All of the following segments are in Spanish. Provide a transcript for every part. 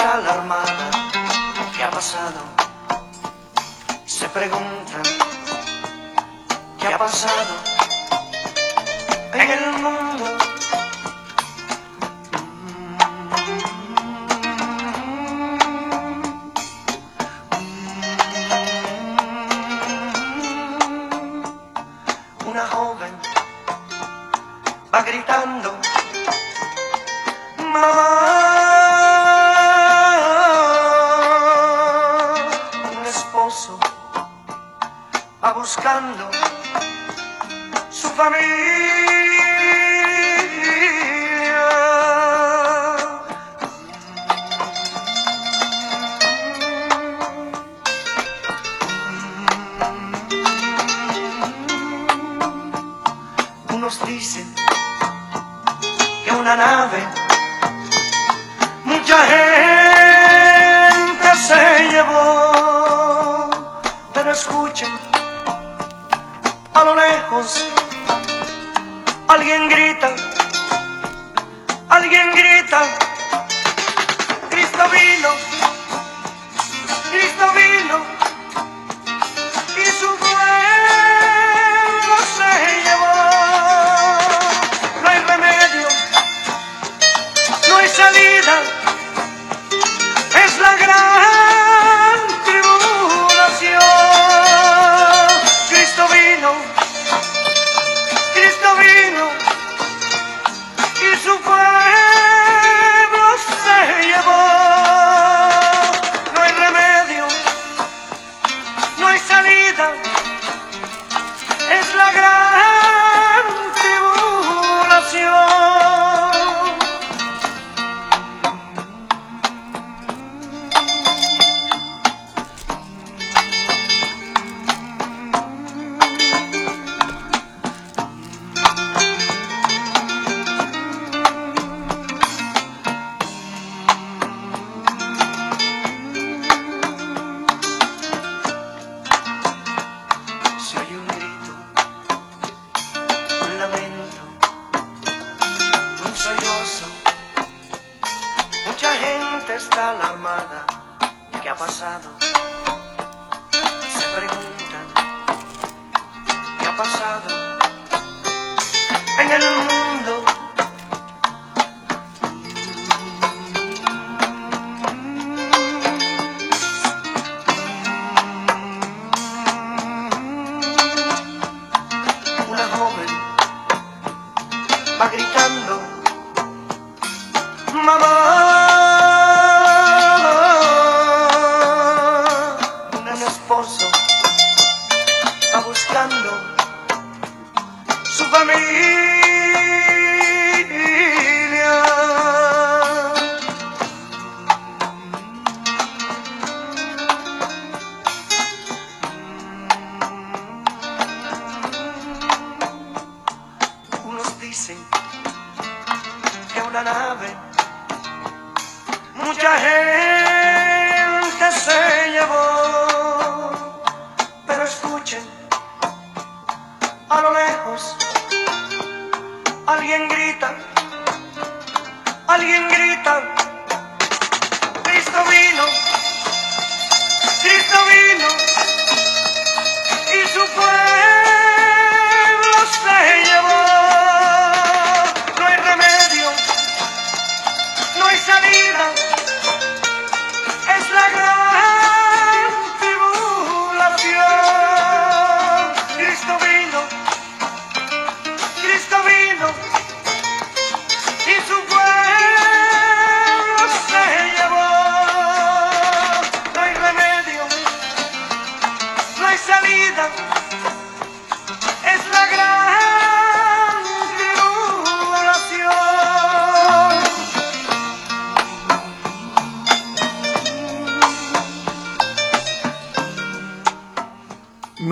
está alarmada. ¿Qué ha pasado? Se preguntan, ¿qué ha pasado en el mundo? Tchau!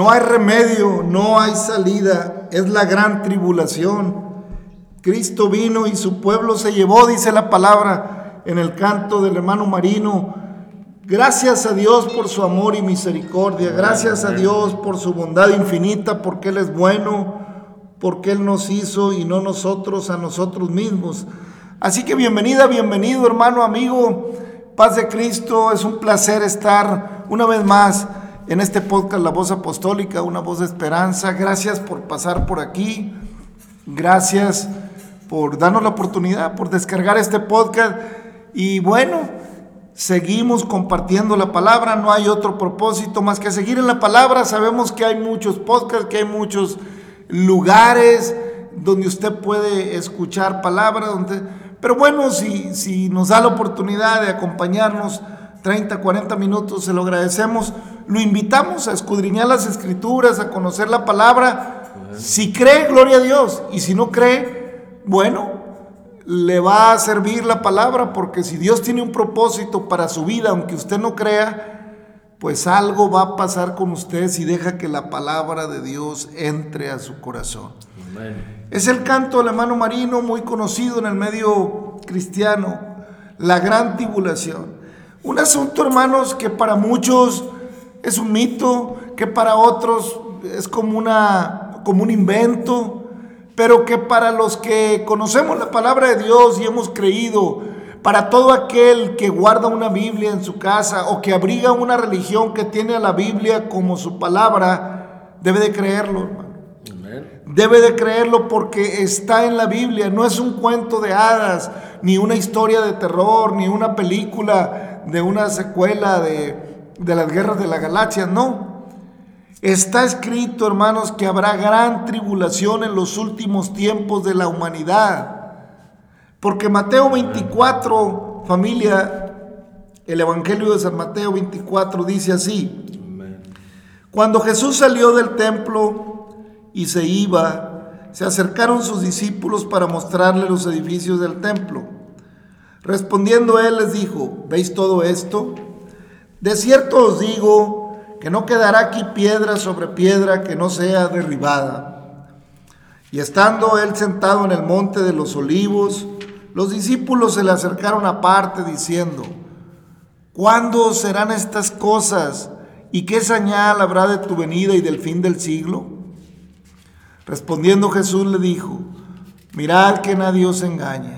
No hay remedio, no hay salida, es la gran tribulación. Cristo vino y su pueblo se llevó, dice la palabra en el canto del hermano Marino. Gracias a Dios por su amor y misericordia, gracias a Dios por su bondad infinita, porque Él es bueno, porque Él nos hizo y no nosotros a nosotros mismos. Así que bienvenida, bienvenido hermano, amigo. Paz de Cristo, es un placer estar una vez más en este podcast La Voz Apostólica, una voz de esperanza. Gracias por pasar por aquí. Gracias por darnos la oportunidad, por descargar este podcast. Y bueno, seguimos compartiendo la palabra. No hay otro propósito más que seguir en la palabra. Sabemos que hay muchos podcasts, que hay muchos lugares donde usted puede escuchar palabra, donde pero bueno, si, si nos da la oportunidad de acompañarnos 30, 40 minutos, se lo agradecemos. Lo invitamos a escudriñar las escrituras, a conocer la palabra. Si cree, gloria a Dios. Y si no cree, bueno, le va a servir la palabra, porque si Dios tiene un propósito para su vida, aunque usted no crea, pues algo va a pasar con usted si deja que la palabra de Dios entre a su corazón. Es el canto del hermano Marino, muy conocido en el medio cristiano, la gran tribulación. Un asunto, hermanos, que para muchos es un mito, que para otros es como, una, como un invento, pero que para los que conocemos la palabra de Dios y hemos creído, para todo aquel que guarda una Biblia en su casa o que abriga una religión que tiene a la Biblia como su palabra, debe de creerlo, hermano. Debe de creerlo porque está en la Biblia, no es un cuento de hadas, ni una historia de terror, ni una película de una secuela de, de las guerras de la galaxia, no. Está escrito, hermanos, que habrá gran tribulación en los últimos tiempos de la humanidad. Porque Mateo 24, familia, el Evangelio de San Mateo 24 dice así. Cuando Jesús salió del templo, y se iba, se acercaron sus discípulos para mostrarle los edificios del templo. Respondiendo él les dijo, ¿veis todo esto? De cierto os digo que no quedará aquí piedra sobre piedra que no sea derribada. Y estando él sentado en el monte de los olivos, los discípulos se le acercaron aparte diciendo, ¿cuándo serán estas cosas? ¿Y qué señal habrá de tu venida y del fin del siglo? Respondiendo Jesús le dijo, mirad que nadie os engañe,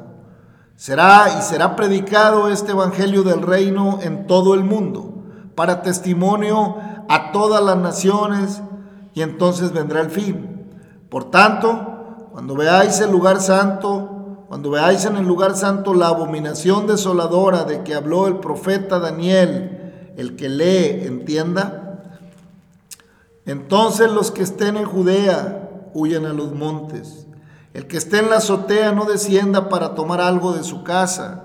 Será y será predicado este Evangelio del reino en todo el mundo, para testimonio a todas las naciones, y entonces vendrá el fin. Por tanto, cuando veáis el lugar santo, cuando veáis en el lugar santo la abominación desoladora de que habló el profeta Daniel, el que lee, entienda, entonces los que estén en Judea huyen a los montes. El que esté en la azotea no descienda para tomar algo de su casa.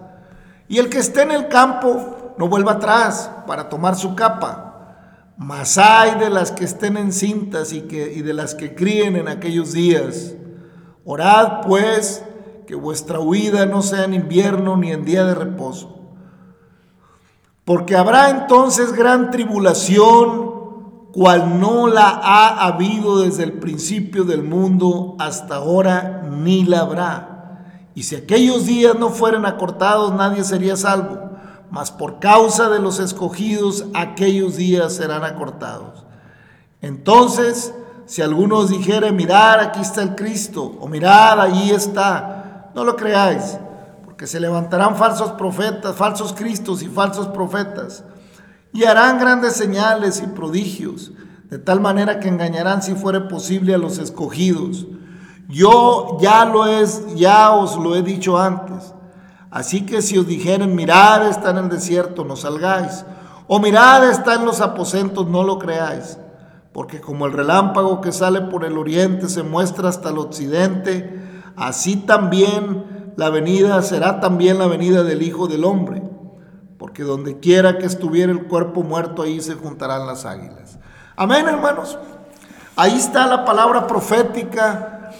Y el que esté en el campo no vuelva atrás para tomar su capa. Mas hay de las que estén encintas y, que, y de las que críen en aquellos días. Orad pues que vuestra huida no sea en invierno ni en día de reposo. Porque habrá entonces gran tribulación cual no la ha habido desde el principio del mundo hasta ahora, ni la habrá. Y si aquellos días no fueran acortados, nadie sería salvo. Mas por causa de los escogidos, aquellos días serán acortados. Entonces, si algunos dijere, mirad, aquí está el Cristo, o mirad, allí está, no lo creáis, porque se levantarán falsos profetas, falsos Cristos y falsos profetas y harán grandes señales y prodigios, de tal manera que engañarán si fuere posible a los escogidos. Yo ya lo es, ya os lo he dicho antes. Así que si os dijeren, mirad, está en el desierto, no salgáis. O mirad está en los aposentos, no lo creáis. Porque como el relámpago que sale por el oriente se muestra hasta el occidente, así también la venida será también la venida del Hijo del Hombre. Porque donde quiera que estuviera el cuerpo muerto, ahí se juntarán las águilas. Amén, hermanos. Ahí está la palabra profética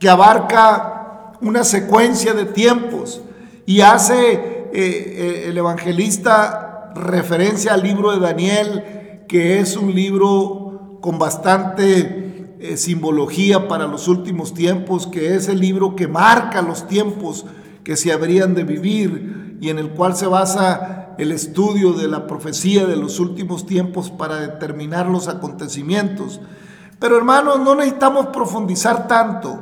que abarca una secuencia de tiempos y hace eh, eh, el evangelista referencia al libro de Daniel, que es un libro con bastante eh, simbología para los últimos tiempos, que es el libro que marca los tiempos que se habrían de vivir y en el cual se basa el estudio de la profecía de los últimos tiempos para determinar los acontecimientos. Pero hermanos, no necesitamos profundizar tanto,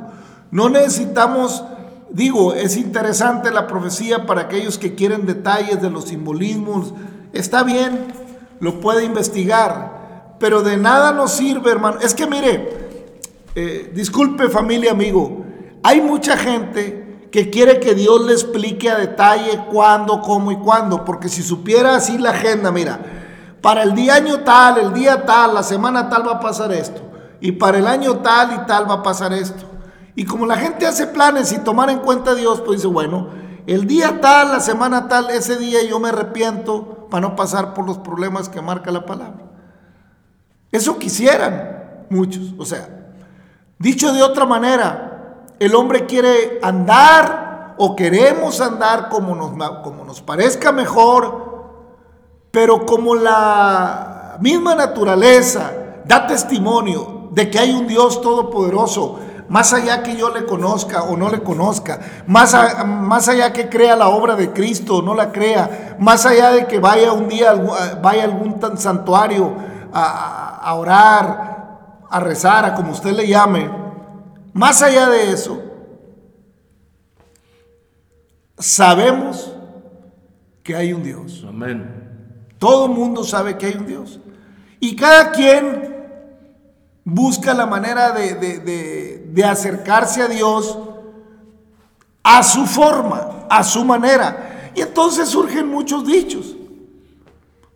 no necesitamos, digo, es interesante la profecía para aquellos que quieren detalles de los simbolismos, está bien, lo puede investigar, pero de nada nos sirve, hermano. Es que mire, eh, disculpe familia, amigo, hay mucha gente que quiere que Dios le explique a detalle cuándo, cómo y cuándo, porque si supiera así la agenda, mira, para el día año tal, el día tal, la semana tal va a pasar esto y para el año tal y tal va a pasar esto. Y como la gente hace planes y tomar en cuenta a Dios, pues dice, bueno, el día tal, la semana tal, ese día yo me arrepiento para no pasar por los problemas que marca la palabra. Eso quisieran muchos. O sea, dicho de otra manera, el hombre quiere andar o queremos andar como nos, como nos parezca mejor, pero como la misma naturaleza da testimonio de que hay un Dios todopoderoso, más allá que yo le conozca o no le conozca, más, más allá que crea la obra de Cristo o no la crea, más allá de que vaya un día, vaya a algún santuario a, a orar, a rezar, a como usted le llame, más allá de eso, sabemos que hay un Dios. Amén. Todo el mundo sabe que hay un Dios. Y cada quien busca la manera de, acercarse a Dios a su forma, a su manera. Y entonces surgen muchos dichos.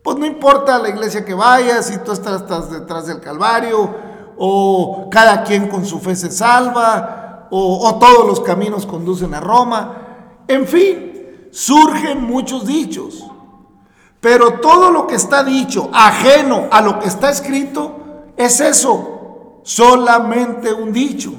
Pues no importa la iglesia que vayas, si tú estás, detrás del Calvario, o cada quien con su fe se salva, o, o todos los caminos conducen a Roma. En fin, surgen muchos dichos. Pero todo lo que está dicho, ajeno a lo que está escrito, es eso, solamente un dicho.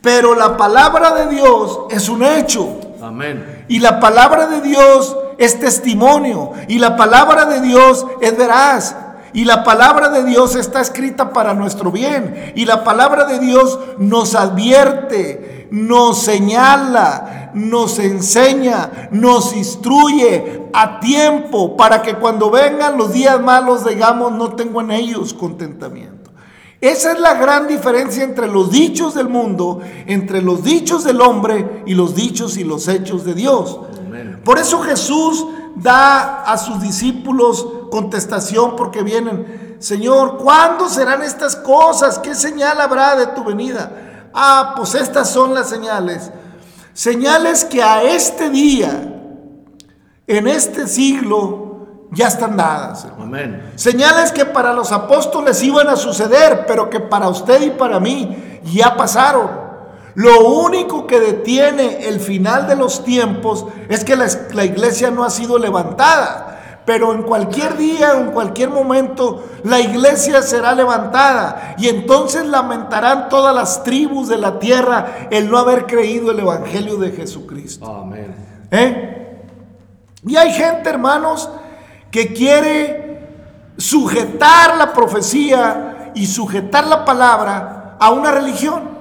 Pero la palabra de Dios es un hecho. Amén. Y la palabra de Dios es testimonio. Y la palabra de Dios es veraz. Y la palabra de Dios está escrita para nuestro bien. Y la palabra de Dios nos advierte, nos señala, nos enseña, nos instruye a tiempo para que cuando vengan los días malos digamos no tengo en ellos contentamiento. Esa es la gran diferencia entre los dichos del mundo, entre los dichos del hombre y los dichos y los hechos de Dios. Por eso Jesús da a sus discípulos contestación porque vienen, Señor, ¿cuándo serán estas cosas? ¿Qué señal habrá de tu venida? Ah, pues estas son las señales. Señales que a este día, en este siglo, ya están dadas. Amén. Señales que para los apóstoles iban a suceder, pero que para usted y para mí ya pasaron. Lo único que detiene el final de los tiempos es que la, la iglesia no ha sido levantada. Pero en cualquier día, en cualquier momento, la iglesia será levantada. Y entonces lamentarán todas las tribus de la tierra el no haber creído el Evangelio de Jesucristo. Amén. ¿Eh? Y hay gente, hermanos, que quiere sujetar la profecía y sujetar la palabra a una religión.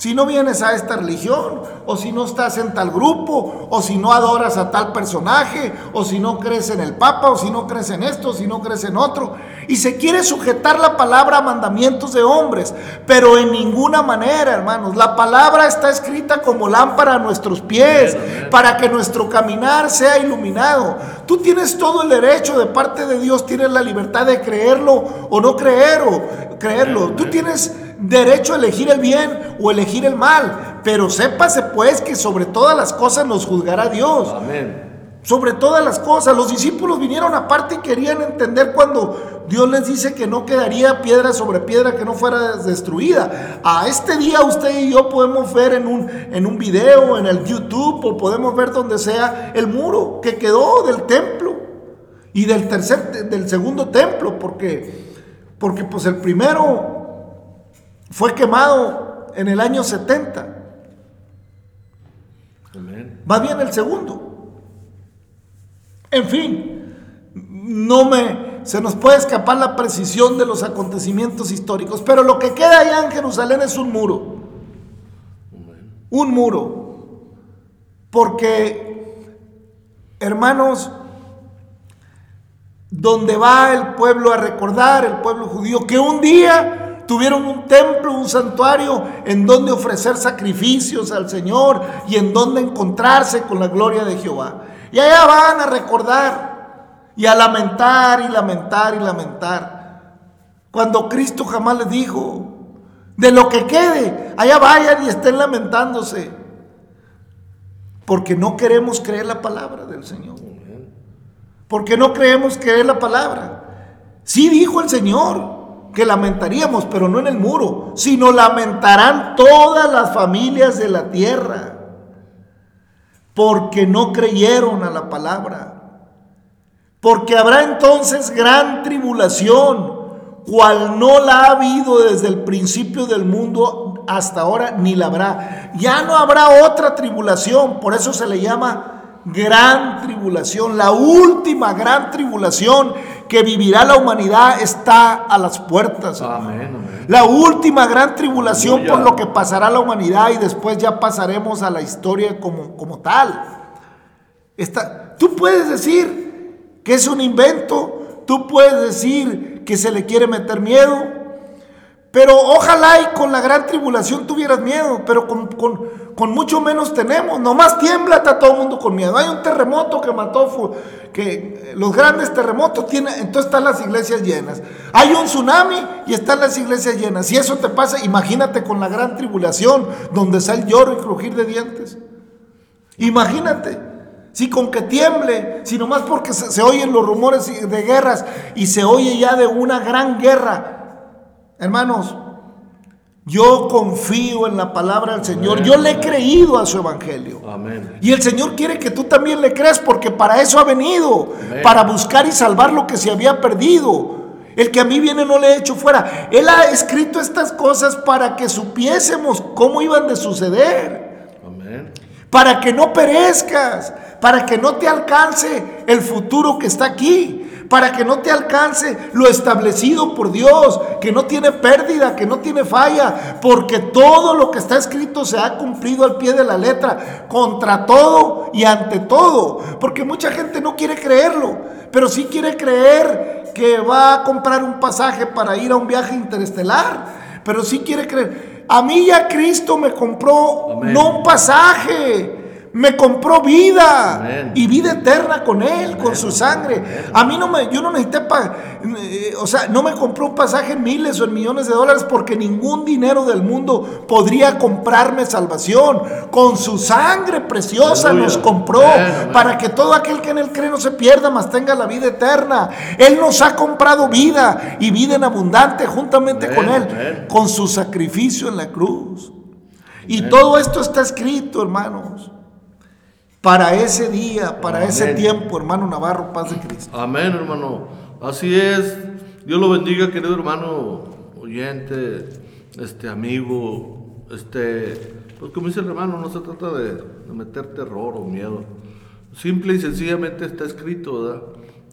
Si no vienes a esta religión, o si no estás en tal grupo, o si no adoras a tal personaje, o si no crees en el Papa, o si no crees en esto, o si no crees en otro. Y se quiere sujetar la palabra a mandamientos de hombres, pero en ninguna manera, hermanos. La palabra está escrita como lámpara a nuestros pies, para que nuestro caminar sea iluminado. Tú tienes todo el derecho de parte de Dios, tienes la libertad de creerlo o no creerlo. creerlo. Tú tienes derecho a elegir el bien o elegir el mal, pero sépase pues que sobre todas las cosas nos juzgará Dios. Amén. sobre todas las cosas. Los discípulos vinieron aparte y querían entender cuando Dios les dice que no quedaría piedra sobre piedra que no fuera destruida. A este día usted y yo podemos ver en un, en un video, en el YouTube, o podemos ver donde sea el muro que quedó del templo y del tercer, del segundo templo, porque, porque pues el primero fue quemado en el año 70. Amén. Va bien el segundo. En fin, no me se nos puede escapar la precisión de los acontecimientos históricos, pero lo que queda allá en Jerusalén es un muro. Un muro. Porque hermanos, donde va el pueblo a recordar, el pueblo judío, que un día tuvieron un templo, un santuario en donde ofrecer sacrificios al Señor y en donde encontrarse con la gloria de Jehová. Y allá van a recordar y a lamentar y lamentar y lamentar. Cuando Cristo jamás les dijo, de lo que quede, allá vayan y estén lamentándose. Porque no queremos creer la palabra del Señor. Porque no creemos creer la palabra. Sí dijo el Señor que lamentaríamos, pero no en el muro, sino lamentarán todas las familias de la tierra porque no creyeron a la palabra. Porque habrá entonces gran tribulación, cual no la ha habido desde el principio del mundo hasta ahora, ni la habrá. Ya no habrá otra tribulación, por eso se le llama gran tribulación. La última gran tribulación que vivirá la humanidad está a las puertas. Amén, amén. La última gran tribulación Aleluya. por lo que pasará la humanidad y después ya pasaremos a la historia como, como tal. Esta, tú puedes decir que es un invento, tú puedes decir que se le quiere meter miedo, pero ojalá y con la gran tribulación tuvieras miedo, pero con, con- con mucho menos tenemos. Nomás tiembla, está todo el mundo con miedo. Hay un terremoto que mató, que eh, los grandes terremotos tienen, entonces están las iglesias llenas. Hay un tsunami y están las iglesias llenas. Si eso te pasa, imagínate con la gran tribulación, donde sale lloro y crujir de dientes. Imagínate. Si con que tiemble, si nomás porque se, se oyen los rumores de guerras y se oye ya de una gran guerra. Hermanos, yo confío en la palabra del Señor. Amén. Yo le he creído a su evangelio. Amén. Y el Señor quiere que tú también le creas porque para eso ha venido, Amén. para buscar y salvar lo que se había perdido. El que a mí viene no le he hecho fuera. Él ha escrito estas cosas para que supiésemos cómo iban de suceder Amén. para que no perezcas, para que no te alcance el futuro que está aquí, para que no te alcance lo establecido por Dios, que no tiene pérdida, que no tiene falla, porque todo lo que está escrito se ha cumplido al pie de la letra, contra todo y ante todo, porque mucha gente no quiere creerlo, pero sí quiere creer que va a comprar un pasaje para ir a un viaje interestelar, pero sí quiere creer. A mí ya Cristo me compró Amén. no un pasaje, me compró vida Amén. y vida eterna con él, con su sangre. A mí no me, yo no necesité, pa- eh, o sea, no me compró un pasaje en miles o en millones de dólares porque ningún dinero del mundo podría comprarme salvación. Con su sangre preciosa Aleluya. nos compró para que todo aquel que en él cree no se pierda, mas tenga la vida eterna. Él nos ha comprado vida y vida en abundante juntamente con él, con su sacrificio en la cruz. Y todo esto está escrito, hermanos, para ese día, para ese Amén. tiempo, hermano Navarro, paz de Cristo. Amén, hermano. Así es. Dios lo bendiga, querido hermano, oyente, este amigo, este, pues como dice el hermano, no se trata de, de meter terror o miedo. Simple y sencillamente está escrito, ¿verdad?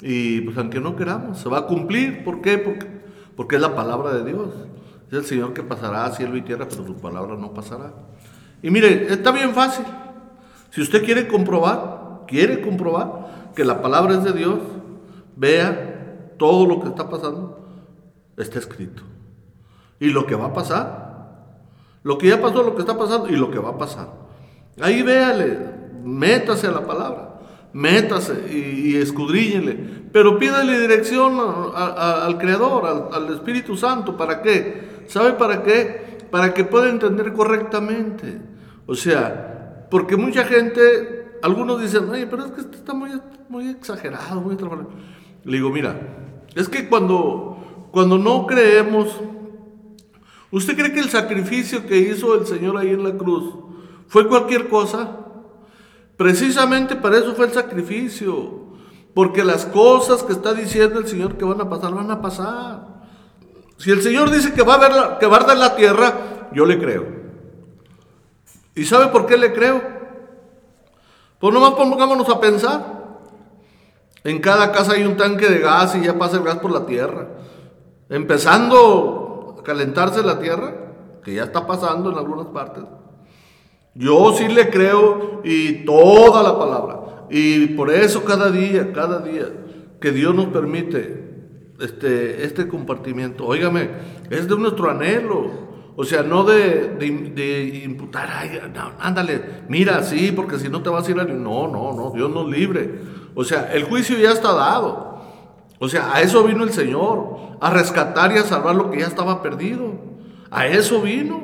Y pues aunque no queramos, se va a cumplir. ¿Por qué? Porque, porque es la palabra de Dios. Es el Señor que pasará cielo y tierra, pero su palabra no pasará. Y mire, está bien fácil. Si usted quiere comprobar, quiere comprobar que la palabra es de Dios, vea todo lo que está pasando, está escrito. Y lo que va a pasar, lo que ya pasó, lo que está pasando y lo que va a pasar. Ahí véale, métase a la palabra, métase y, y pero pídale dirección al Creador, al, al Espíritu Santo, ¿para qué? ¿Sabe para qué? Para que pueda entender correctamente. O sea, porque mucha gente algunos dicen, oye, pero es que esto está muy, muy exagerado, muy exagerado. Le digo, mira, es que cuando, cuando no creemos, ¿usted cree que el sacrificio que hizo el Señor ahí en la cruz fue cualquier cosa? Precisamente para eso fue el sacrificio. Porque las cosas que está diciendo el Señor que van a pasar, van a pasar. Si el Señor dice que va a, ver que va a arder la tierra, yo le creo. ¿Y sabe por qué le creo? Pues nomás pongámonos a pensar. En cada casa hay un tanque de gas y ya pasa el gas por la tierra. Empezando a calentarse la tierra, que ya está pasando en algunas partes. Yo sí le creo y toda la palabra. Y por eso cada día, cada día que Dios nos permite este, este compartimiento, óigame, es de nuestro anhelo. O sea, no de, de, imputar, ay, ándale, mira, sí, porque si no te vas a ir a... No, no, no, Dios nos libre. O sea, el juicio ya está dado. O sea, a eso vino el Señor, a rescatar y a salvar lo que ya estaba perdido. A eso vino.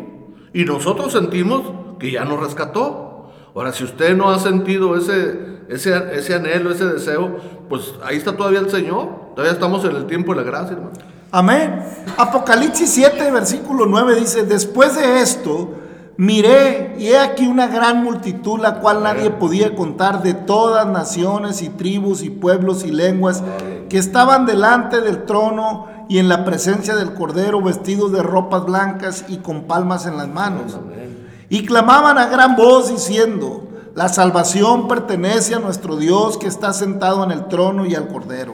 Y nosotros sentimos que ya nos rescató. Ahora, si usted no ha sentido ese, ese, ese anhelo, ese deseo, pues ahí está todavía el Señor. Todavía estamos en el tiempo de la gracia, hermano. Amén. Apocalipsis 7, versículo 9 dice, después de esto, miré y he aquí una gran multitud, la cual nadie podía contar, de todas naciones y tribus y pueblos y lenguas, que estaban delante del trono y en la presencia del Cordero, vestidos de ropas blancas y con palmas en las manos. Y clamaban a gran voz diciendo, la salvación pertenece a nuestro Dios que está sentado en el trono y al Cordero.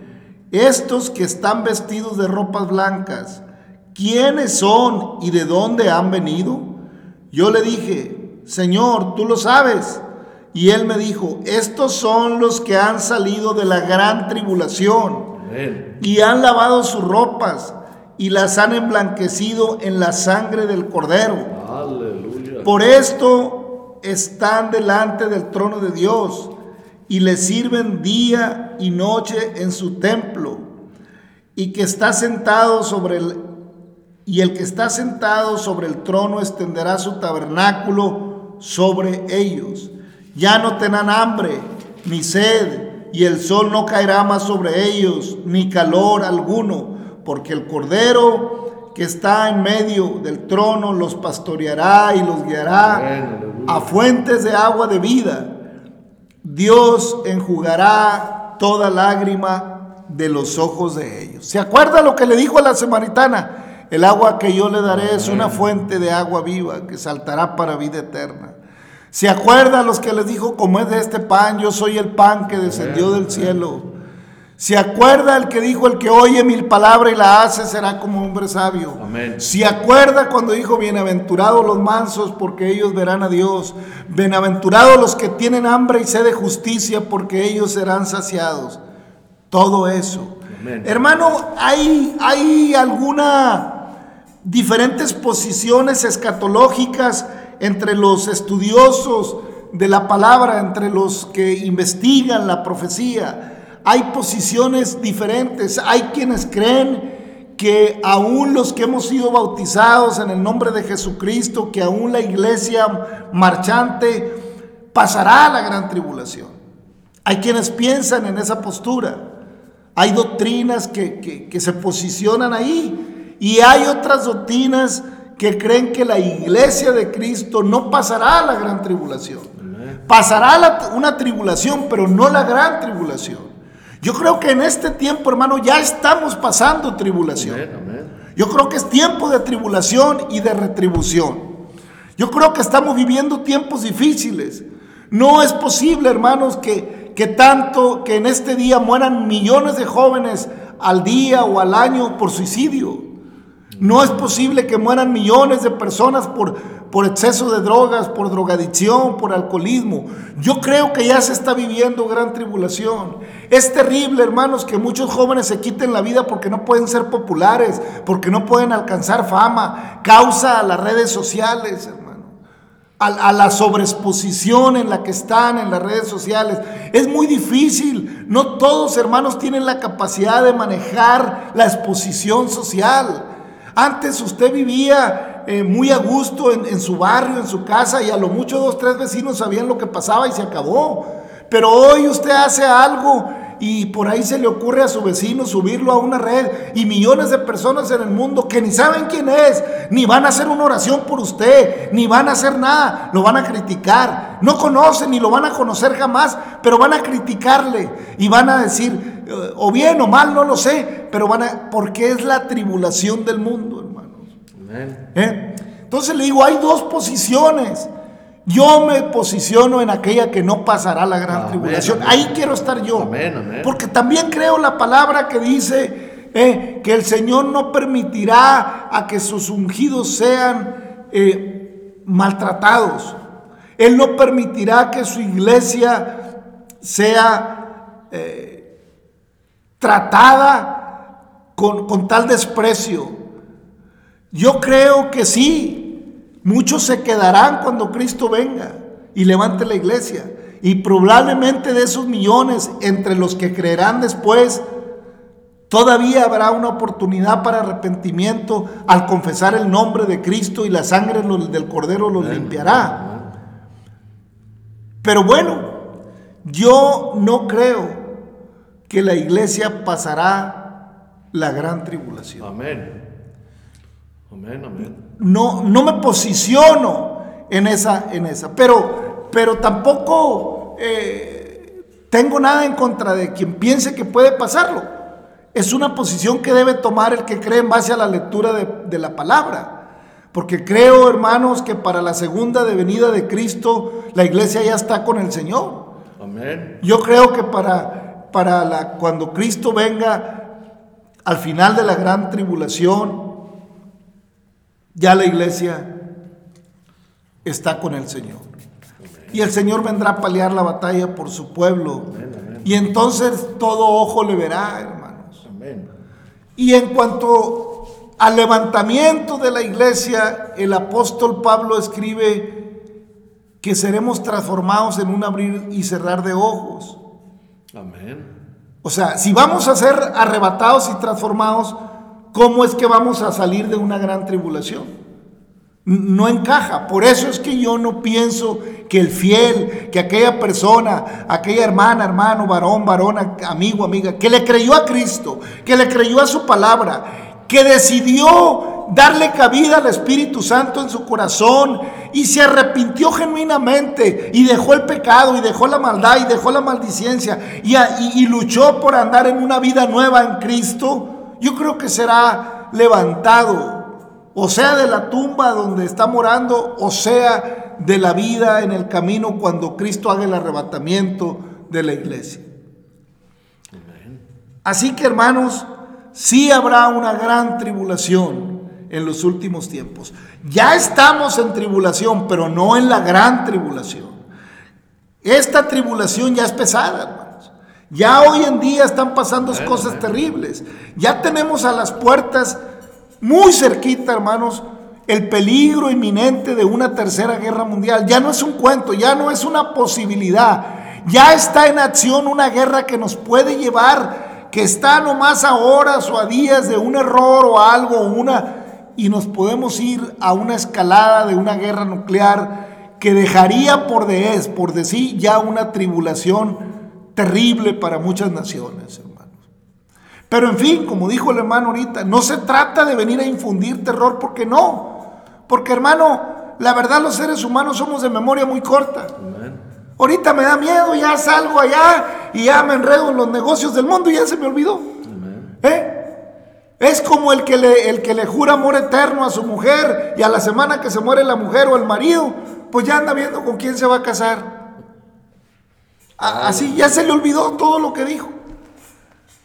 estos que están vestidos de ropas blancas, ¿quiénes son y de dónde han venido? Yo le dije, Señor, tú lo sabes. Y él me dijo, estos son los que han salido de la gran tribulación y han lavado sus ropas y las han emblanquecido en la sangre del cordero. Por esto están delante del trono de Dios y le sirven día y noche en su templo, y que está sentado sobre el y el que está sentado sobre el trono extenderá su tabernáculo sobre ellos. Ya no tendrán hambre ni sed, y el sol no caerá más sobre ellos, ni calor alguno, porque el Cordero que está en medio del trono los pastoreará y los guiará a fuentes de agua de vida Dios enjugará toda lágrima de los ojos de ellos. ¿Se acuerda lo que le dijo a la samaritana? El agua que yo le daré es una fuente de agua viva que saltará para vida eterna. ¿Se acuerda los que les dijo, como es de este pan, yo soy el pan que descendió del cielo? ¿Se acuerda el que dijo, el que oye mil palabras y la hace será como hombre sabio? Amén. ¿Se acuerda cuando dijo, bienaventurados los mansos porque ellos verán a Dios? Bienaventurados los que tienen hambre y sed de justicia porque ellos serán saciados. Todo eso. Hermano, hay, hay alguna diferentes posiciones escatológicas entre los estudiosos de la palabra, entre los que investigan la profecía hay posiciones diferentes. Hay quienes creen que aún los que hemos sido bautizados en el nombre de Jesucristo, que aún la iglesia marchante pasará a la gran tribulación. Hay quienes piensan en esa postura. Hay doctrinas que, que, se posicionan ahí y hay otras doctrinas que creen que la iglesia de Cristo no pasará a la gran tribulación. Pasará una tribulación, pero no la gran tribulación. Yo creo que en este tiempo, hermano, ya estamos pasando tribulación. Yo creo que es tiempo de tribulación y de retribución. Yo creo que estamos viviendo tiempos difíciles. No es posible, hermanos, que, que tanto, que en este día mueran millones de jóvenes al día o al año por suicidio. No es posible que mueran millones de personas por, por exceso de drogas, por drogadicción, por alcoholismo. Yo creo que ya se está viviendo gran tribulación. Es terrible, hermanos, que muchos jóvenes se quiten la vida porque no pueden ser populares, porque no pueden alcanzar fama. Causa a las redes sociales, hermano. A, a la sobreexposición en la que están en las redes sociales. Es muy difícil. No todos, hermanos, tienen la capacidad de manejar la exposición social. Antes usted vivía eh, muy a gusto en, su barrio, en su casa, y a lo mucho dos, tres vecinos sabían lo que pasaba y se acabó. Pero hoy usted hace algo y por ahí se le ocurre a su vecino subirlo a una red y millones de personas en el mundo que ni saben quién es, ni van a hacer una oración por usted, ni van a hacer nada, lo van a criticar. No conocen ni lo van a conocer jamás, pero van a criticarle y van a decir, o bien o mal, no lo sé, pero van a, porque es la tribulación del mundo, hermanos. ¿Eh? Entonces le digo, hay dos posiciones. Yo me posiciono en aquella que no pasará la gran Amén, tribulación. amén. Ahí quiero estar yo. Amén. Porque también creo la palabra que dice eh, que el Señor no permitirá a que sus ungidos sean eh, maltratados. Él no permitirá que su iglesia sea eh, tratada con, con tal desprecio. Yo creo que sí, muchos se quedarán cuando Cristo venga y levante la iglesia. Y probablemente de esos millones, entre los que creerán después, todavía habrá una oportunidad para arrepentimiento al confesar el nombre de Cristo y la sangre del Cordero los limpiará. Pero bueno, yo no creo que la iglesia pasará la gran tribulación. Amén. Amén, amén. no, no me posiciono en esa, en esa. Pero, pero tampoco eh, tengo nada en contra de quien piense que puede pasarlo. Es una posición que debe tomar el que cree en base a la lectura de, de la palabra. Porque creo, hermanos, que para la segunda venida de Cristo la iglesia ya está con el Señor. Amén. Yo creo que para, para la, cuando Cristo venga al final de la gran tribulación, ya la iglesia está con el Señor. Y el Señor vendrá a pelear la batalla por su pueblo. Y entonces todo ojo le verá, hermanos. Y en cuanto al levantamiento de la iglesia, el apóstol Pablo escribe que seremos transformados en un abrir y cerrar de ojos. Amén. O sea, si vamos a ser arrebatados y transformados, ¿cómo es que vamos a salir de una gran tribulación? No encaja. Por eso es que yo no pienso que el fiel, que aquella persona, aquella hermana, hermano, varón, varona, amigo, amiga, que le creyó a Cristo, que le creyó a su palabra, que decidió darle cabida al Espíritu Santo en su corazón. Y se arrepintió genuinamente y dejó el pecado y dejó la maldad y dejó la maldicencia y, y luchó por andar en una vida nueva en Cristo, yo creo que será levantado, o sea de la tumba donde está morando, o sea de la vida en el camino cuando Cristo haga el arrebatamiento de la iglesia. Así que hermanos, sí habrá una gran tribulación en los últimos tiempos. Ya estamos en tribulación, pero no en la gran tribulación. Esta tribulación ya es pesada, hermanos. Ya hoy en día están pasando cosas terribles. Ya tenemos a las puertas muy cerquita, hermanos, el peligro inminente de una tercera guerra mundial. Ya no es un cuento, ya no es una posibilidad. Ya está en acción una guerra que nos puede llevar, que está nomás a horas o a días de un error o algo, una, y nos podemos ir a una escalada de una guerra nuclear que dejaría por de es, por de sí, ya una tribulación terrible para muchas naciones, hermanos. Pero en fin, como dijo el hermano ahorita, no se trata de venir a infundir terror, porque no. Porque hermano, la verdad los seres humanos somos de memoria muy corta. Ahorita me da miedo, ya salgo allá y ya me enredo en los negocios del mundo y ya se me olvidó. ¿Eh? Es como el que, le, el que le jura amor eterno a su mujer y a la semana que se muere la mujer o el marido, pues ya anda viendo con quién se va a casar. A- Así ya se le olvidó todo lo que dijo.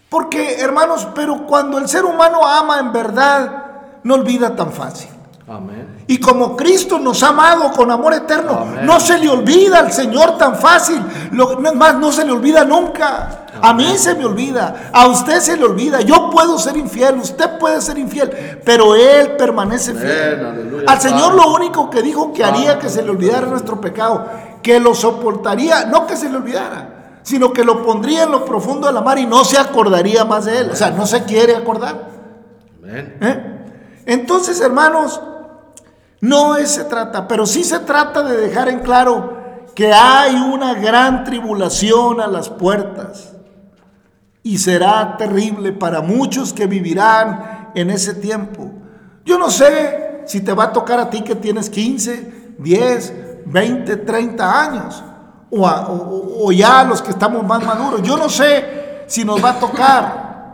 Porque, hermanos, pero cuando el ser humano ama en verdad, no olvida tan fácil. Amén. Y como Cristo nos ha amado con amor eterno, Amén. no se le olvida al Señor tan fácil. Lo, no es más, no se le olvida nunca. A mí se me olvida, a usted se le olvida. Yo puedo ser infiel, usted puede ser infiel, pero Él permanece Amén, fiel. aleluya, Al Señor lo único que dijo que haría que se le olvidara nuestro pecado, que lo soportaría, no que se le olvidara, sino que lo pondría en lo profundo de la mar y no se acordaría más de Él. O sea, no se quiere acordar. ¿Eh? Entonces, hermanos, no es se trata, pero sí se trata de dejar en claro que hay una gran tribulación a las puertas y será terrible para muchos que vivirán en ese tiempo. Yo no sé si te va a tocar a ti que tienes 15, 10, 20, 30 años o, a- o- o ya los que estamos más maduros. Yo no sé si nos va a tocar.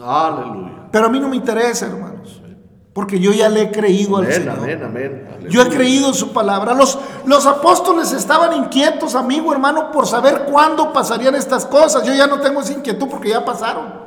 Aleluya. Pero a mí no me interesa, hermanos. Porque yo ya le he creído al Señor. amén, amén. Yo he creído en su palabra. Los, los apóstoles estaban inquietos, amigo, hermano, por saber cuándo pasarían estas cosas. Yo ya no tengo esa inquietud porque ya pasaron.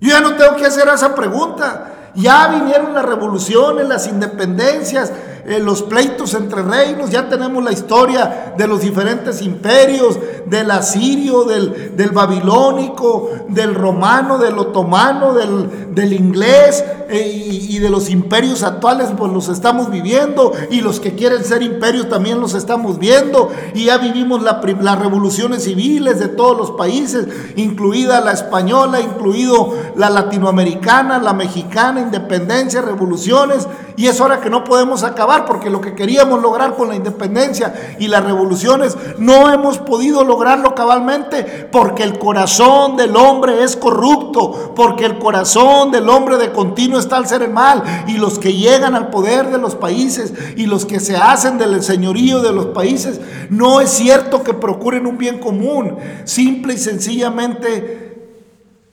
Yo ya no tengo que hacer esa pregunta. Ya vinieron las revoluciones, las independencias, eh, los pleitos entre reinos. Ya tenemos la historia de los diferentes imperios, del asirio, del, del babilónico, del romano, del otomano, del, del inglés eh, y, de los imperios actuales, pues los estamos viviendo. Y los que quieren ser imperios también los estamos viendo. Y ya vivimos la las revoluciones civiles de todos los países, incluida la española, incluido la latinoamericana, la mexicana, independencia, revoluciones. Y es hora que no podemos acabar porque lo que queríamos lograr con la independencia y las revoluciones no hemos podido lograrlo cabalmente porque el corazón del hombre es corrupto, porque el corazón del hombre de continuo está al ser el mal y los que llegan al poder de los países y los que se hacen del señorío de los países, no es cierto que procuren un bien común, simple y sencillamente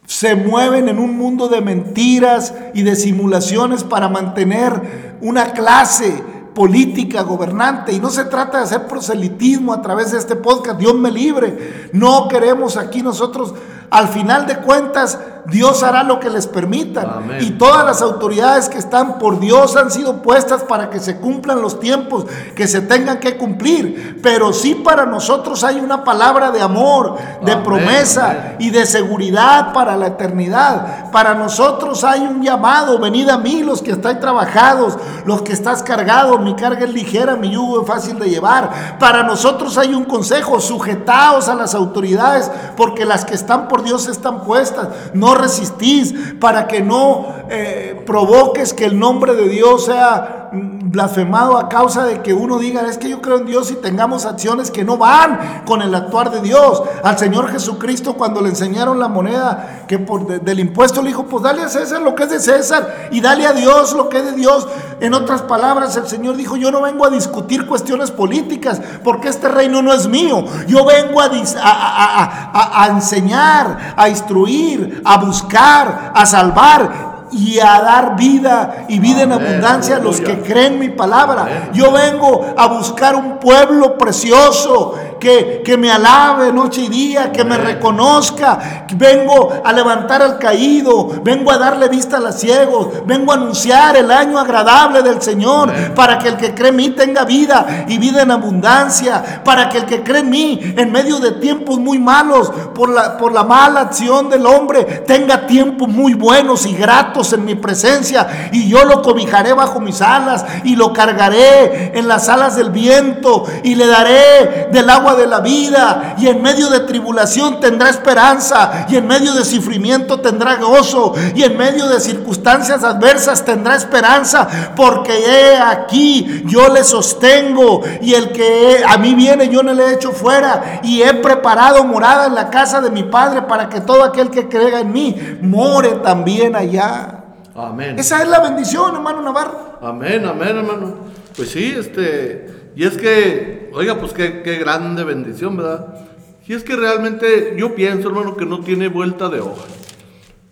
se mueven en un mundo de mentiras y de simulaciones para mantener una clase política gobernante y no se trata de hacer proselitismo a través de este podcast, Dios me libre, no queremos aquí nosotros, al final de cuentas, Dios hará lo que les permitan Amén. y todas las autoridades que están por Dios han sido puestas para que se cumplan los tiempos que se tengan que cumplir, pero sí para nosotros hay una palabra de amor, de Amén, promesa amén. y de seguridad para la eternidad. Para nosotros hay un llamado, venid a mí los que estáis trabajados, los que estás cargados, mi carga es ligera, mi yugo es fácil de llevar. Para nosotros hay un consejo, sujetaos a las autoridades, porque las que están por Dios están puestas. No resistís para que no eh, provoques que el nombre de Dios sea blasfemado a causa de que uno diga, es que yo creo en Dios y tengamos acciones que no van con el actuar de Dios. Al Señor Jesucristo cuando le enseñaron la moneda que por de- del impuesto le dijo, pues dale a César lo que es de César y dale a Dios lo que es de Dios. En otras palabras, el Señor dijo, yo no vengo a discutir cuestiones políticas porque este reino no es mío. Yo vengo a enseñar, a instruir, a buscar, a salvar y a dar vida y vida en abundancia a los que creen mi palabra. Amén. Yo vengo a buscar un pueblo precioso que, que me alabe noche y día, que me reconozca. Vengo a levantar al caído, vengo a darle vista a los ciegos, vengo a anunciar el año agradable del Señor para que el que cree en mí tenga vida y vida en abundancia, para que el que cree en mí en medio de tiempos muy malos por la, por la mala acción del hombre tenga tiempos muy buenos y gratos en mi presencia y yo lo cobijaré bajo mis alas y lo cargaré en las alas del viento y le daré del agua de la vida y en medio de tribulación tendrá esperanza y en medio de sufrimiento tendrá gozo y en medio de circunstancias adversas tendrá esperanza porque he aquí yo le sostengo y el que a mí viene yo no le he hecho fuera y he preparado morada en la casa de mi padre para que todo aquel que crega en mí more también allá. Amén. Esa es la bendición, hermano Navarro. Amén, amén, hermano. Pues sí, este, y es que, oiga, pues qué, qué grande bendición, ¿verdad? Y es que realmente yo pienso, hermano, que no tiene vuelta de hoja.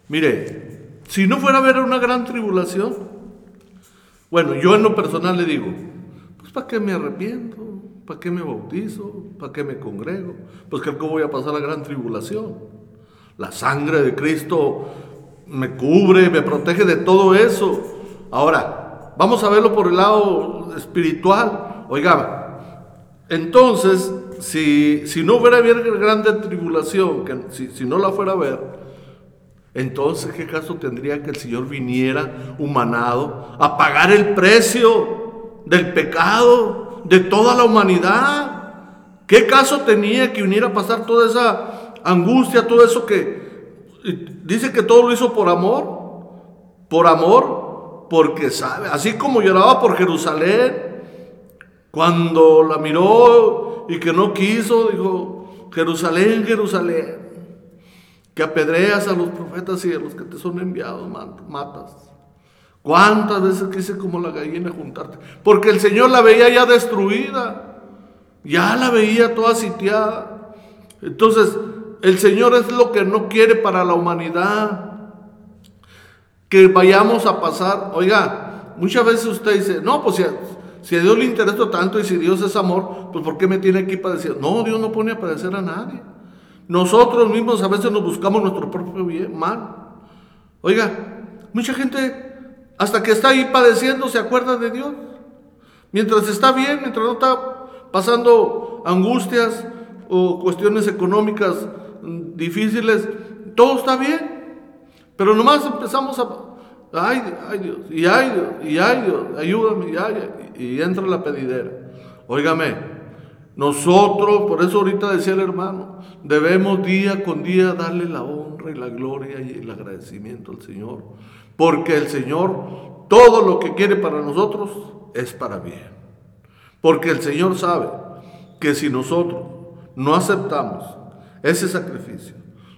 Mire, si no fuera a haber una gran tribulación, bueno, yo en lo personal le digo, pues ¿para qué me arrepiento? ¿Para qué me bautizo? ¿Para qué me congrego? Pues que voy a pasar la gran tribulación. La sangre de Cristo me cubre, me protege de todo eso. Ahora, vamos a verlo por el lado espiritual. Oiga, entonces, si, si no hubiera haber grande tribulación, si, si no la fuera ver, entonces, ¿qué caso tendría que el Señor viniera humanado a pagar el precio del pecado de toda la humanidad? ¿Qué caso tenía que viniera a pasar toda esa angustia, todo eso que dice que todo lo hizo por amor? Por amor, porque sabe, así como lloraba por Jerusalén, cuando la miró y que no quiso, dijo, Jerusalén, Jerusalén, que apedreas a los profetas y a los que te son enviados, matas. ¿Cuántas veces quise como la gallina juntarte? Porque el Señor la veía ya destruida, ya la veía toda sitiada. Entonces, el Señor es lo que no quiere para la humanidad. Que vayamos a pasar, oiga, muchas veces usted dice, no, pues si a, Dios le interesa tanto y si Dios es amor, pues ¿por qué me tiene aquí para decir? No, Dios no pone a padecer a nadie. Nosotros mismos a veces nos buscamos nuestro propio bien, mal. Oiga, mucha gente hasta que está ahí padeciendo se acuerda de Dios. Mientras está bien, mientras no está pasando angustias o cuestiones económicas mm, difíciles, todo está bien. Pero nomás empezamos a, ay, ay Dios, y ay Dios, y ay Dios, ayúdame, y, ay, y entra la pedidera. Óigame, nosotros, por eso ahorita decía el hermano, debemos día con día darle la honra y la gloria y el agradecimiento al Señor. Porque el Señor, todo lo que quiere para nosotros es para bien. Porque el Señor sabe que si nosotros no aceptamos ese sacrificio,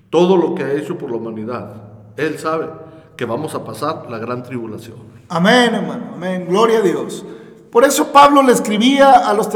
todo lo que ha hecho por la humanidad, Él sabe que vamos a pasar la gran tribulación. Amén, hermano. Amén. Gloria a Dios. Por eso Pablo le escribía a los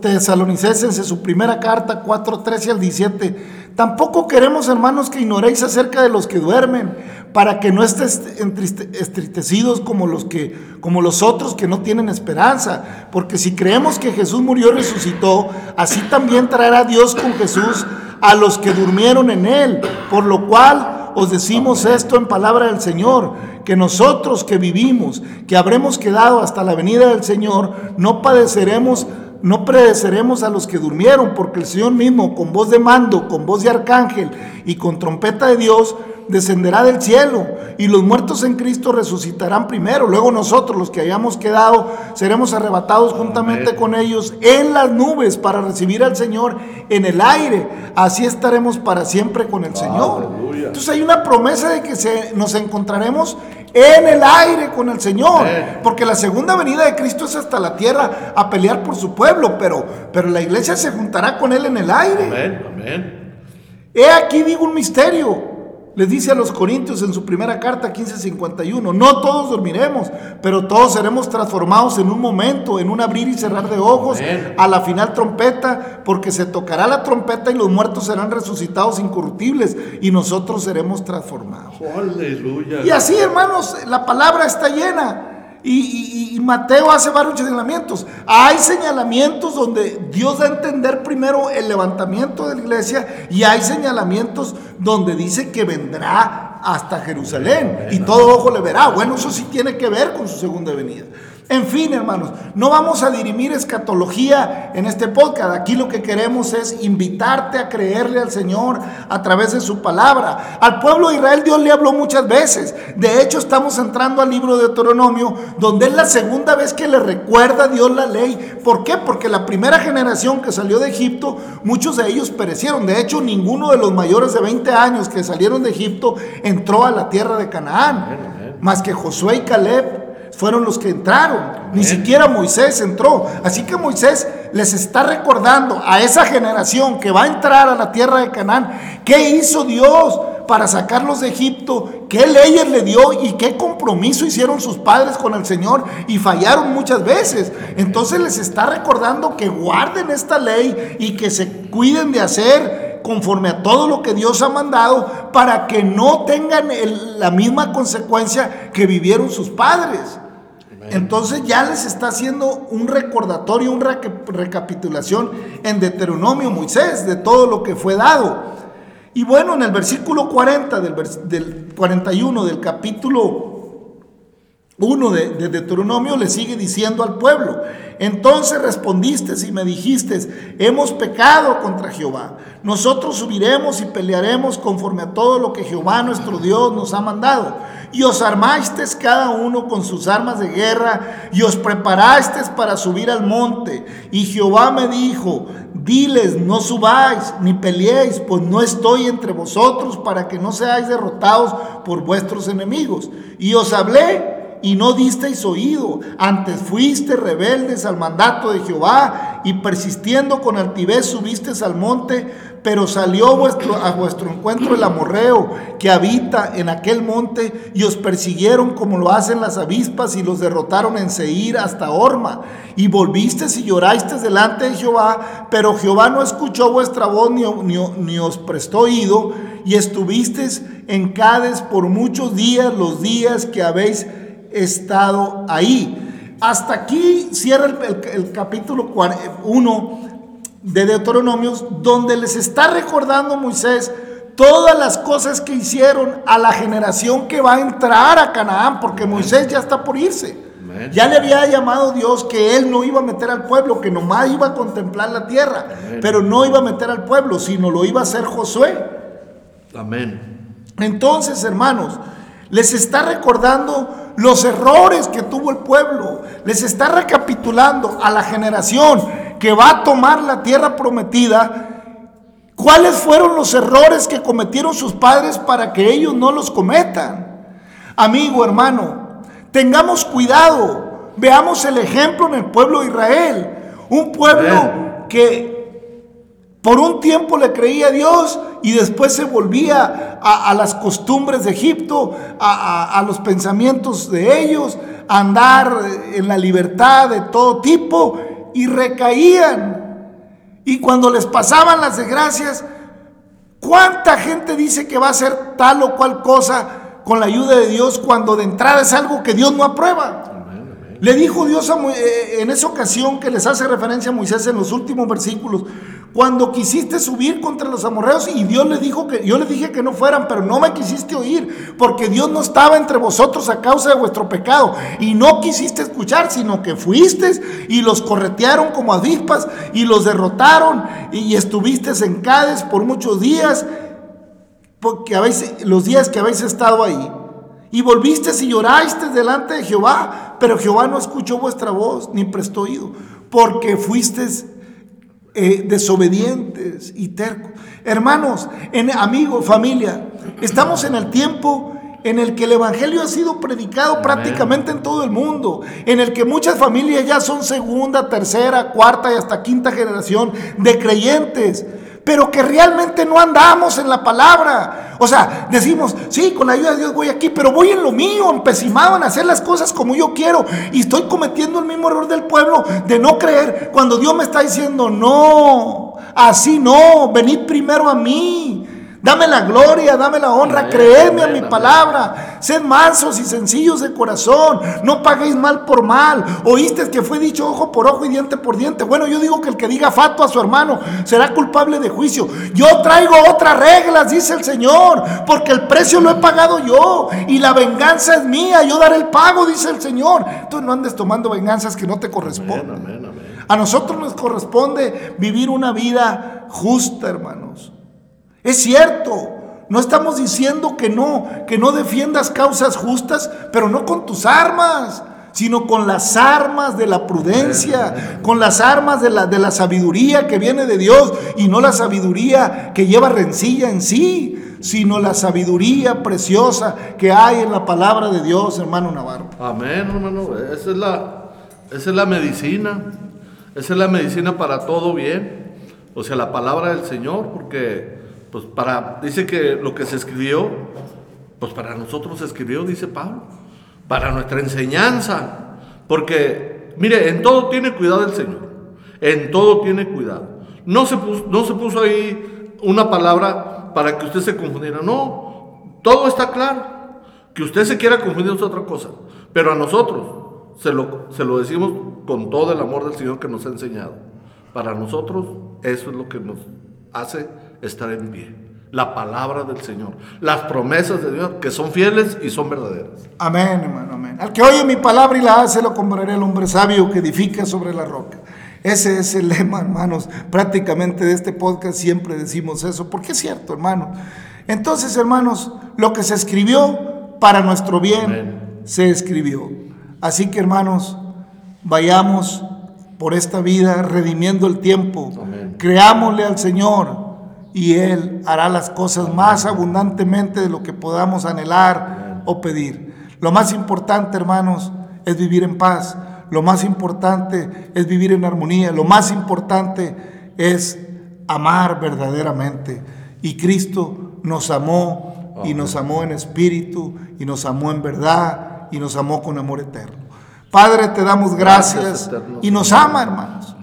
tesalonicenses en su primera carta 4, 13 al 17. Tampoco queremos, hermanos, que ignoréis acerca de los que duermen, para que no estés entristecidos como los, que, como los otros que no tienen esperanza. Porque si creemos que Jesús murió y resucitó, así también traerá Dios con Jesús a los que durmieron en él. Por lo cual os decimos esto en palabra del Señor, que nosotros que vivimos, que habremos quedado hasta la venida del Señor, no padeceremos, no predeceremos a los que durmieron, porque el Señor mismo, con voz de mando, con voz de arcángel y con trompeta de Dios, descenderá del cielo y los muertos en Cristo resucitarán primero. Luego nosotros, los que hayamos quedado, seremos arrebatados juntamente con ellos en las nubes para recibir al Señor en el aire. Así estaremos para siempre con el Señor. Entonces hay una promesa de que se, nos encontraremos en el aire con el Señor. Porque la segunda venida de Cristo es hasta la tierra a pelear por su pueblo, pero, pero la iglesia se juntará con Él en el aire. Amén, amén. He aquí digo un misterio. Les dice a los Corintios en su primera carta 15:51, no todos dormiremos, pero todos seremos transformados en un momento, en un abrir y cerrar de ojos, a la final trompeta, porque se tocará la trompeta y los muertos serán resucitados incorruptibles y nosotros seremos transformados. Aleluya. Y así, hermanos, la palabra está llena. Y, Mateo hace varios señalamientos. Hay señalamientos donde Dios da a entender primero el levantamiento de la iglesia y hay señalamientos donde dice que vendrá hasta Jerusalén y todo ojo le verá. Bueno, eso sí tiene que ver con su segunda venida. En fin, hermanos, no vamos a dirimir escatología en este podcast. Aquí lo que queremos es invitarte a creerle al Señor a través de su palabra. Al pueblo de Israel Dios le habló muchas veces. De hecho, estamos entrando al libro de Deuteronomio, donde es la segunda vez que le recuerda a Dios la ley. ¿Por qué? Porque la primera generación que salió de Egipto, muchos de ellos perecieron. De hecho, ninguno de los mayores de 20 años que salieron de Egipto entró a la tierra de Canaán. Más que Josué y Caleb fueron los que entraron. Ni siquiera Moisés entró. Así que Moisés les está recordando a esa generación que va a entrar a la tierra de Canaán, qué hizo Dios para sacarlos de Egipto, qué leyes le dio y qué compromiso hicieron sus padres con el Señor y fallaron muchas veces. Entonces les está recordando que guarden esta ley y que se cuiden de hacer conforme a todo lo que Dios ha mandado para que no tengan la misma consecuencia que vivieron sus padres. Entonces ya les está haciendo un recordatorio, una recapitulación en Deuteronomio Moisés de todo lo que fue dado. Y bueno, en el versículo 40 del, del 41 del capítulo 1 de, de Deuteronomio le sigue diciendo al pueblo, entonces respondiste y me dijiste, hemos pecado contra Jehová, nosotros subiremos y pelearemos conforme a todo lo que Jehová nuestro Dios nos ha mandado. Y os armasteis cada uno con sus armas de guerra y os preparasteis para subir al monte. Y Jehová me dijo, diles, no subáis ni peleéis, pues no estoy entre vosotros para que no seáis derrotados por vuestros enemigos. Y os hablé y no disteis oído, antes fuiste rebeldes al mandato de Jehová y persistiendo con altivez subisteis al monte, pero salió vuestro, a vuestro encuentro el amorreo que habita en aquel monte y os persiguieron como lo hacen las avispas y los derrotaron en Seir hasta Orma. Y volvisteis y llorasteis delante de Jehová, pero Jehová no escuchó vuestra voz ni, ni, os prestó oído y estuvisteis en Cades por muchos días, los días que habéis estado ahí. Hasta aquí cierra el, el, el capítulo 1 de Deuteronomios, donde les está recordando Moisés todas las cosas que hicieron a la generación que va a entrar a Canaán, porque Moisés ya está por irse. Ya le había llamado Dios que él no iba a meter al pueblo, que nomás iba a contemplar la tierra, pero no iba a meter al pueblo, sino lo iba a hacer Josué. Amén. Entonces, hermanos, les está recordando los errores que tuvo el pueblo, les está recapitulando a la generación que va a tomar la tierra prometida, cuáles fueron los errores que cometieron sus padres para que ellos no los cometan. Amigo, hermano, tengamos cuidado, veamos el ejemplo en el pueblo de Israel, un pueblo que por un tiempo le creía a Dios y después se volvía a, las costumbres de Egipto, a, a, los pensamientos de ellos, a andar en la libertad de todo tipo y recaían. Y cuando les pasaban las desgracias, ¿cuánta gente dice que va a hacer tal o cual cosa con la ayuda de Dios cuando de entrada es algo que Dios no aprueba? Le dijo Dios a, en esa ocasión que les hace referencia a Moisés en los últimos versículos, cuando quisiste subir contra los amorreos y Dios le dijo que yo le dije que no fueran, pero no me quisiste oír, porque Dios no estaba entre vosotros a causa de vuestro pecado y no quisiste escuchar, sino que fuiste y los corretearon como avispas y los derrotaron y estuviste en Cádiz por muchos días, porque habéis, los días que habéis estado ahí. Y volviste y lloraste delante de Jehová, pero Jehová no escuchó vuestra voz ni prestó oído, porque fuisteis eh, desobedientes y tercos. Hermanos, en, amigos, familia, estamos en el tiempo en el que el Evangelio ha sido predicado Amén. prácticamente en todo el mundo, en el que muchas familias ya son segunda, tercera, cuarta y hasta quinta generación de creyentes pero que realmente no andamos en la palabra. O sea, decimos, sí, con la ayuda de Dios voy aquí, pero voy en lo mío, empecinado en hacer las cosas como yo quiero. Y estoy cometiendo el mismo error del pueblo de no creer cuando Dios me está diciendo, no, así no, venid primero a mí. Dame la gloria, dame la honra, amén, a mi palabra. Sed mansos y sencillos de corazón. No paguéis mal por mal. Oíste que fue dicho ojo por ojo y diente por diente. Bueno, yo digo que el que diga fato a su hermano será culpable de juicio. Yo traigo otras reglas, dice el Señor, porque el precio lo he pagado yo y la venganza es mía. Yo daré el pago, dice el Señor. Tú no andes tomando venganzas que no te corresponden. A nosotros nos corresponde vivir una vida justa, hermanos. Es cierto, no estamos diciendo que no, que no defiendas causas justas, pero no con tus armas, sino con las armas de la prudencia, con las armas de la, de la sabiduría que viene de Dios y no la sabiduría que lleva rencilla en sí, sino la sabiduría preciosa que hay en la palabra de Dios, hermano Navarro. Amén, hermano. Esa es la, esa es la medicina. Esa es la medicina para todo bien. O sea, la palabra del Señor, porque pues para, dice que lo que se escribió, pues para nosotros se escribió, dice Pablo, para nuestra enseñanza. Porque, mire, en todo tiene cuidado el Señor, en todo tiene cuidado. No se puso, no se puso ahí una palabra para que usted se confundiera, no, todo está claro. Que usted se quiera confundir es otra cosa, pero a nosotros se lo, se lo decimos con todo el amor del Señor que nos ha enseñado. Para nosotros eso es lo que nos hace estar en pie. la palabra del Señor, las promesas de Dios que son fieles y son verdaderas. Amén, hermano, amén. Al que oye mi palabra y la hace, lo compararé al hombre sabio que edifica sobre la roca. Ese es el lema, hermanos, prácticamente de este podcast siempre decimos eso, porque es cierto, hermano. Entonces, hermanos, lo que se escribió para nuestro bien Amén. se escribió. Así que, hermanos, vayamos por esta vida redimiendo el tiempo. Amén. Creámosle al Señor y Él hará las cosas más abundantemente de lo que podamos anhelar o pedir. Lo más importante, hermanos, es vivir en paz. Lo más importante es vivir en armonía. Lo más importante es amar verdaderamente. Y Cristo nos amó y nos amó en espíritu y nos amó en verdad y nos amó con amor eterno. Padre, te damos gracias y nos ama, hermanos.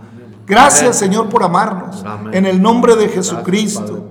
Gracias, Amén. Señor, por amarnos. Amén. En el nombre de Jesucristo.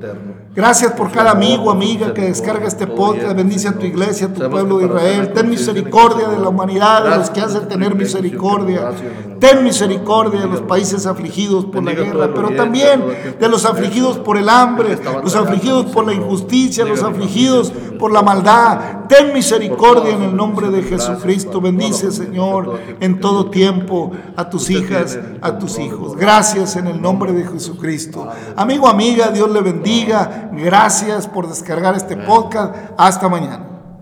Gracias por cada amigo, amiga que descarga este podcast. Bendice a tu iglesia, a tu pueblo de Israel. Ten misericordia de la humanidad, de los que hacen tener misericordia. Ten misericordia de los países afligidos por la guerra, pero también de los afligidos por el hambre, los afligidos por la injusticia, los afligidos por la maldad. Ten misericordia en el nombre de Jesucristo. Bendice. Señor, en todo tiempo a tus hijas, a tus hijos. Gracias en el nombre de Jesucristo. Amigo, amiga, Dios le bendiga. Gracias por descargar este podcast. Hasta mañana.